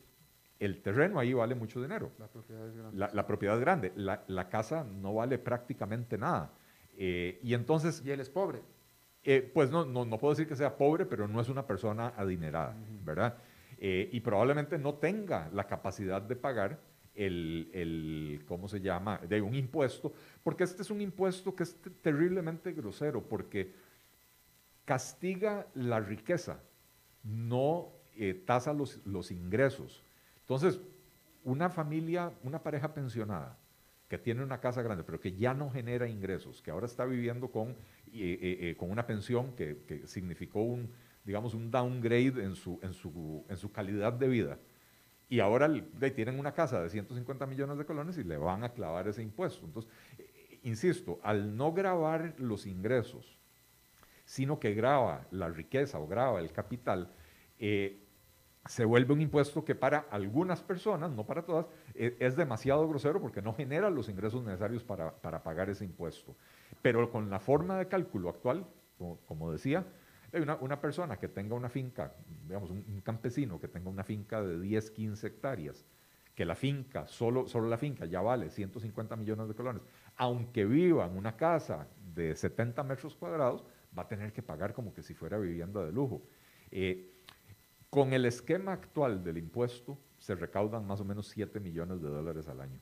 el terreno ahí vale mucho dinero. La propiedad es grande. La, propiedad es grande. La, casa no vale prácticamente nada. Eh, y entonces... Y él es pobre. Eh, pues no, no, puedo decir que sea pobre, pero no es una persona adinerada, ¿verdad? Y probablemente no tenga la capacidad de pagar el, ¿cómo se llama?, de un impuesto, porque este es un impuesto que es terriblemente grosero, porque castiga la riqueza, no eh, tasa los, los ingresos. Entonces, una familia, una pareja pensionada, que tiene una casa grande, pero que ya no genera ingresos, que ahora está viviendo con, eh, eh, con una pensión que, significó un, digamos, un downgrade en su, en, su, en su calidad de vida, y ahora le, tienen una casa de 150 millones de colones y le van a clavar ese impuesto. Entonces, eh, insisto, al no grabar los ingresos, sino que graba la riqueza o graba el capital, eh, se vuelve un impuesto que para algunas personas, no para todas, eh, es demasiado grosero porque no genera los ingresos necesarios para, pagar ese impuesto. Pero con la forma de cálculo actual, como decía, una, una persona que tenga una finca, digamos, un, campesino que tenga una finca de 10, 15 hectáreas, que la finca, solo, solo la finca ya vale 150 millones de colones, aunque viva en una casa de 70 metros cuadrados, va a tener que pagar como que si fuera vivienda de lujo. Eh, con el esquema actual del impuesto se recaudan más o menos 7 millones de dólares al año.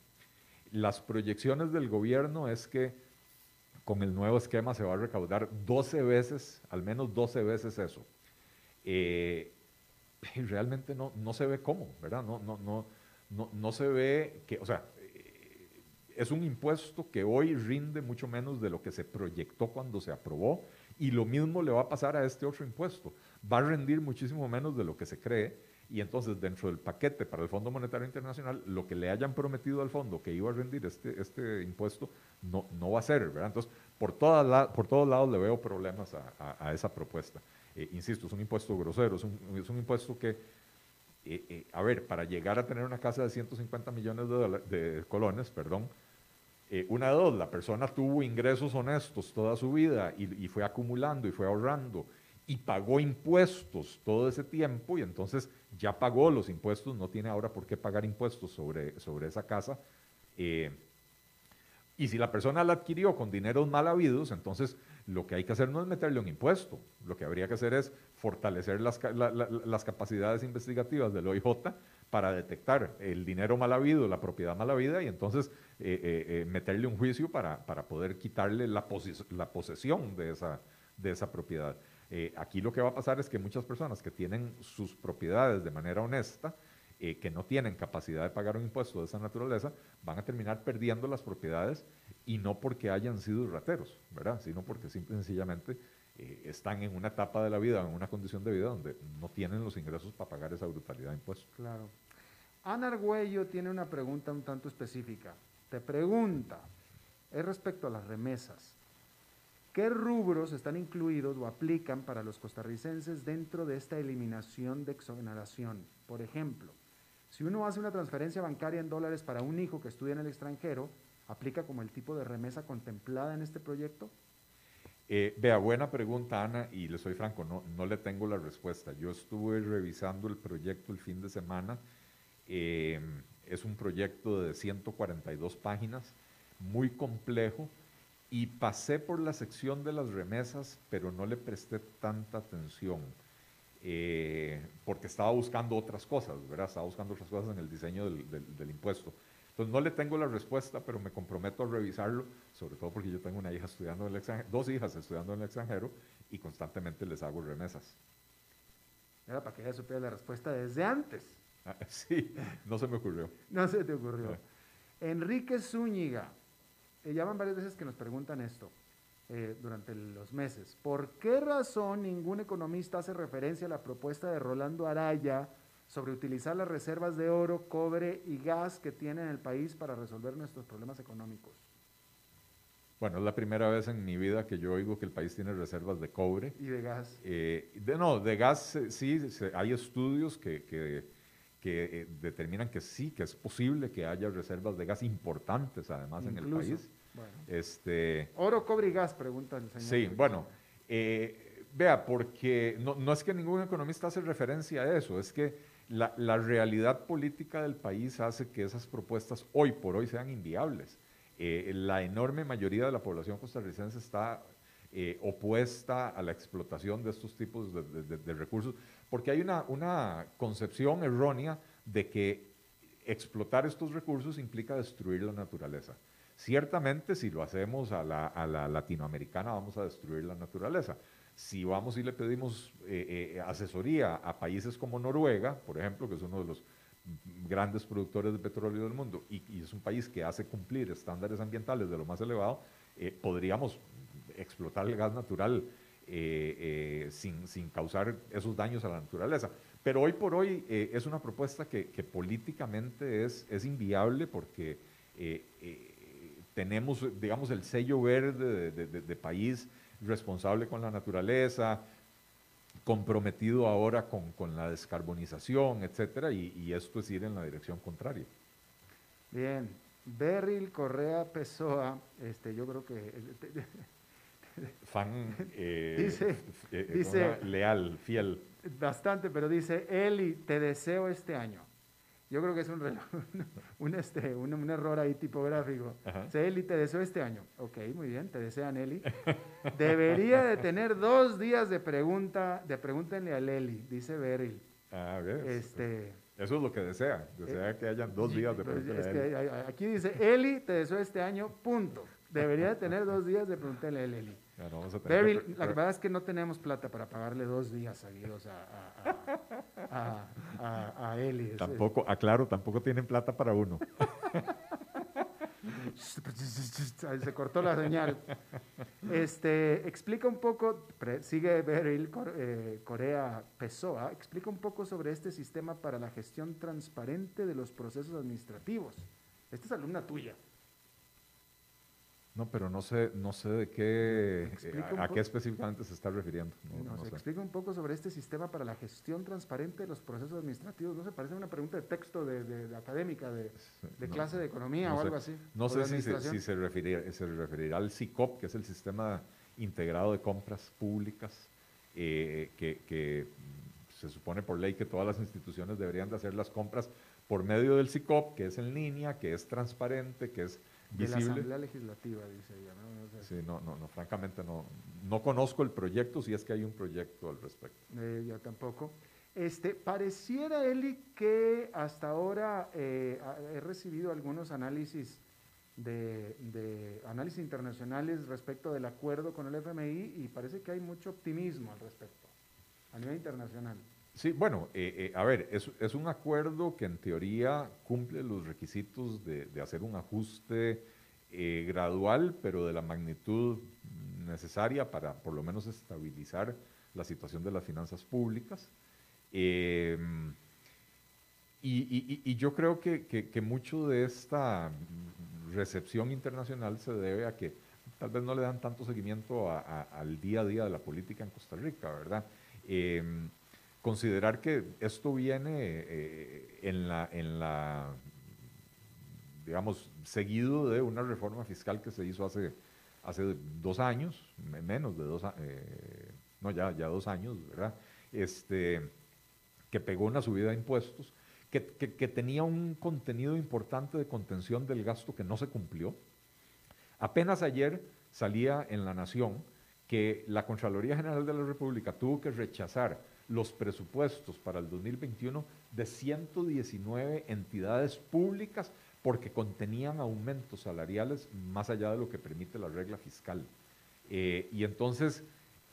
Las proyecciones del gobierno es que con el nuevo esquema se va a recaudar 12 veces, al menos 12 veces eso. Eh, realmente no, no se ve cómo, ¿verdad? No, no, no, no, no se ve que, o sea, eh, es un impuesto que hoy rinde mucho menos de lo que se proyectó cuando se aprobó y lo mismo le va a pasar a este otro impuesto. Va a rendir muchísimo menos de lo que se cree y entonces dentro del paquete para el Fondo Monetario Internacional, lo que le hayan prometido al fondo que iba a rendir este, este impuesto no, no va a ser, ¿verdad? Entonces, por, todas por todos lados le veo problemas a, esa propuesta. Eh, insisto, es un impuesto grosero, es un, es un impuesto que, eh, eh, a ver, para llegar a tener una casa de 150 millones de, de colones, perdón, una de dos, la persona tuvo ingresos honestos toda su vida y fue acumulando y fue ahorrando y pagó impuestos todo ese tiempo y entonces ya pagó los impuestos, no tiene ahora por qué pagar impuestos sobre, sobre esa casa. Eh, y si la persona la adquirió con dineros mal habidos, entonces lo que hay que hacer no es meterle un impuesto, lo que habría que hacer es fortalecer las, las capacidades investigativas del OIJ para detectar el dinero mal habido, la propiedad mal habida y entonces eh, eh, meterle un juicio para, para poder quitarle la, la posesión de esa, de esa propiedad. Eh, aquí lo que va a pasar es que muchas personas que tienen sus propiedades de manera honesta, eh, que no tienen capacidad de pagar un impuesto de esa naturaleza, van a terminar perdiendo las propiedades y no porque hayan sido rateros, ¿verdad? Sino porque simple y sencillamente eh, están en una etapa de la vida, en una condición de vida donde no tienen los ingresos para pagar esa brutalidad de impuestos. Claro. Ana Argüello tiene una pregunta un tanto específica. Te pregunta, es respecto a las remesas. ¿Qué rubros están incluidos o aplican para los costarricenses dentro de esta eliminación de exoneración? Por ejemplo, si uno hace una transferencia bancaria en dólares para un hijo que estudia en el extranjero, ¿aplica como el tipo de remesa contemplada en este proyecto? Eh, vea, buena pregunta, Ana, y le soy franco, no, no le tengo la respuesta. Yo estuve revisando el proyecto el fin de semana. Eh, es un proyecto de 142 páginas, muy complejo y pasé por la sección de las remesas, pero no le presté tanta atención, eh, porque estaba buscando otras cosas, ¿verdad? Estaba buscando otras cosas en el diseño del, impuesto. Entonces no le tengo la respuesta, pero me comprometo a revisarlo, sobre todo porque yo tengo una hija estudiando en el extranjero, dos hijas estudiando en el extranjero y constantemente les hago remesas. Era para que ella supiera la respuesta desde antes. Ah, sí, no se me ocurrió. no se te ocurrió. Ah. Enrique Zúñiga, eh, ya van varias veces que nos preguntan esto eh, durante los meses. ¿Por qué razón ningún economista hace referencia a la propuesta de Rolando Araya sobre utilizar las reservas de oro, cobre y gas que tiene el país para resolver nuestros problemas económicos? Bueno, es la primera vez en mi vida que yo oigo que el país tiene reservas de cobre. Y de gas. Eh, de, no, de gas eh, sí, hay estudios que, que, que determinan que sí, que es posible que haya reservas de gas importantes además en el país. Este, Oro, cobre y gas, pregunta el señor. Sí, bueno, vea, porque no, no, es que ningún economista hace referencia a eso, es que la, la, realidad política del país hace que esas propuestas hoy por hoy sean inviables. Eh, la enorme mayoría de la población costarricense está eh, opuesta a la explotación de estos tipos de, recursos, porque hay una, una, concepción errónea de que explotar estos recursos implica destruir la naturaleza. Ciertamente, si lo hacemos a la, a la latinoamericana, vamos a destruir la naturaleza si vamos y le pedimos eh, asesoría a países como Noruega, por ejemplo, que es uno de los grandes productores de petróleo del mundo y, es un país que hace cumplir estándares ambientales de lo más elevado, eh, podríamos explotar el gas natural eh, eh, sin, sin, causar esos daños a la naturaleza. Pero hoy por hoy es una propuesta que, políticamente es, es, inviable porque tenemos, digamos, el sello verde de país responsable con la naturaleza, comprometido ahora con, con la descarbonización, etcétera, y, esto es ir en la dirección contraria. Bien, Beryl Correa Pessoa, este, yo creo que... Fan eh, dice, eh, dice, leal, fiel. Bastante, pero dice, Eli, te deseo este año. Yo creo que es un, un, este, un, error ahí tipográfico. Eli, te deseo este año. Ok, muy bien, te desean Eli. Debería de tener dos días de pregunta, de pregúntenle a Eli, dice Beryl. Ah, este, Eso es lo que desea, desea eh, que hayan dos días de pues, pregunta. aquí dice, Eli, te deseo este año, punto. Debería de tener dos días de preguntarle a Beryl, la verdad es que no tenemos plata para pagarle dos días seguidos a, a, a, Eli. Tampoco, aclaro, tampoco tienen plata para uno. Se cortó la señal. Este, explica un poco, sigue Beryl eh, Corea Pessoa, explica un poco sobre este sistema para la gestión transparente de los procesos administrativos. Esta es alumna tuya. No, pero no sé, no sé de qué, eh, a, qué específicamente se está refiriendo. No, nos explica un poco sobre este sistema para la gestión transparente de los procesos administrativos. ¿No se parece una pregunta de texto de, académica, de, clase de economía o algo así? No sé si, se, si se, referirá, se referirá al SICOP, que es el Sistema Integrado de Compras Públicas, eh, que, que se supone por ley que todas las instituciones deberían de hacer las compras por medio del SICOP, que es en línea, que es transparente, que es de la Asamblea Legislativa, dice ella. ¿no? sí, no, no, no, francamente no, no conozco el proyecto, si es que hay un proyecto al respecto. Eh, yo tampoco. Este, pareciera, Eli, que hasta ahora eh, he recibido algunos análisis de, de, análisis internacionales respecto del acuerdo con el FMI y parece que hay mucho optimismo al respecto, a nivel internacional. Sí, bueno, eh, eh, a ver, es, un acuerdo que en teoría cumple los requisitos de, hacer un ajuste eh, gradual, pero de la magnitud necesaria para por lo menos estabilizar la situación de las finanzas públicas. Em, y, yo creo que, que, mucho de esta recepción internacional se debe a que tal vez no le dan tanto seguimiento al día a día de la política en Costa Rica, ¿verdad? Considerar que esto viene eh, en, la, en la, digamos, seguido de una reforma fiscal que se hizo hace, hace dos años, menos de dos años, eh, no, ya, ya dos años, ¿verdad? Este, que pegó una subida de impuestos, que, que, tenía un contenido importante de contención del gasto que no se cumplió. Apenas ayer salía en La Nación que la Contraloría General de la República tuvo que rechazar los presupuestos para el 2021 de 119 entidades públicas porque contenían aumentos salariales más allá de lo que permite la regla fiscal. Eh, y entonces,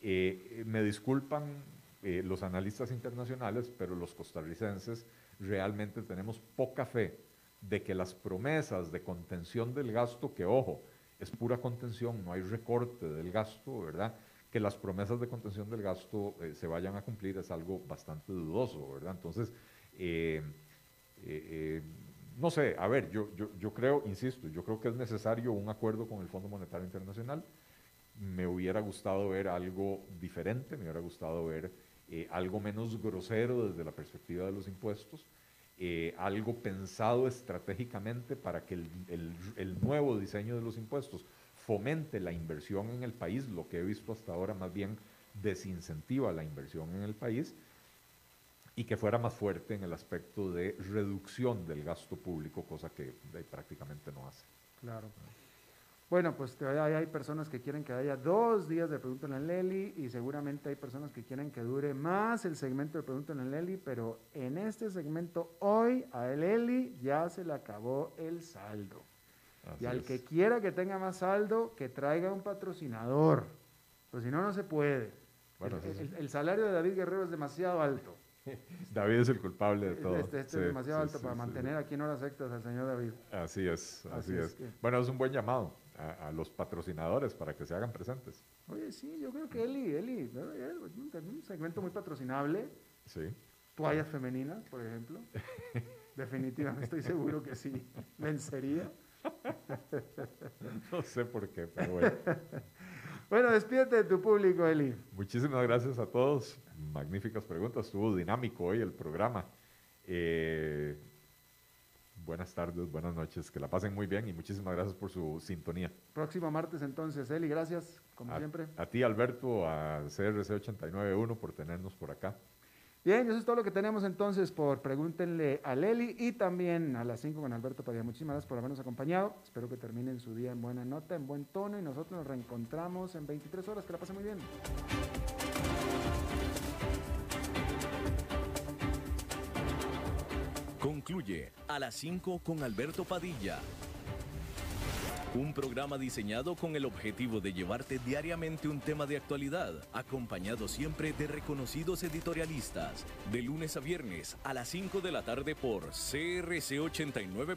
eh, me disculpan eh, los analistas internacionales, pero los costarricenses realmente tenemos poca fe de que las promesas de contención del gasto, que ojo, es pura contención, no hay recorte del gasto, ¿verdad? Que las promesas de contención del gasto eh, se vayan a cumplir es algo bastante dudoso, ¿verdad? Entonces, eh, eh, no sé, a ver, yo, yo, yo creo, insisto, yo creo que es necesario un acuerdo con el Fondo Monetario Internacional. Me hubiera gustado ver algo diferente, me hubiera gustado ver algo menos grosero desde la perspectiva de los impuestos, algo pensado estratégicamente para que el, el, nuevo diseño de los impuestos fomente la inversión en el país, lo que he visto hasta ahora más bien desincentiva la inversión en el país y que fuera más fuerte en el aspecto de reducción del gasto público, cosa que eh, prácticamente no hace. Claro. Bueno, pues todavía hay personas que quieren que haya dos días de Pregunta en el Leli y seguramente hay personas que quieren que dure más el segmento de Pregunta en el Leli, pero en este segmento hoy a el Leli ya se le acabó el saldo. Así y al es. que quiera que tenga más saldo, que traiga un patrocinador. Pues si no, no se puede. Bueno, el, el, el, salario de David Guerrero es demasiado alto. David es el culpable de todo. Este, este sí, es demasiado sí, alto sí, para mantener aquí en horas extras al señor David. Así es, así, así es. es que... Bueno, es un buen llamado a, a, los patrocinadores para que se hagan presentes. Oye, sí, yo creo que Eli, Eli, un segmento muy patrocinable. Sí. Toallas femeninas, por ejemplo. Definitivamente estoy seguro que sí. Vencería. no sé por qué, pero bueno. bueno, despídete de tu público, Eli. Muchísimas gracias a todos. Magníficas preguntas. Estuvo dinámico hoy el programa. Eh, buenas tardes, buenas noches. Que la pasen muy bien y muchísimas gracias por su sintonía. Próximo martes entonces, Eli, gracias, como a, siempre. A ti, Alberto, a CRC891 por tenernos por acá. Bien, eso es todo lo que tenemos entonces por Pregúntenle a Leli y también a las 5 con Alberto Padilla. Muchísimas gracias por habernos acompañado. Espero que terminen su día en buena nota, en buen tono y nosotros nos reencontramos en 23 horas. Que la pasen muy bien. Concluye a las 5 con Alberto Padilla. Un programa diseñado con el objetivo de llevarte diariamente un tema de actualidad, acompañado siempre de reconocidos editorialistas, de lunes a viernes a las 5 de la tarde por CRC 89.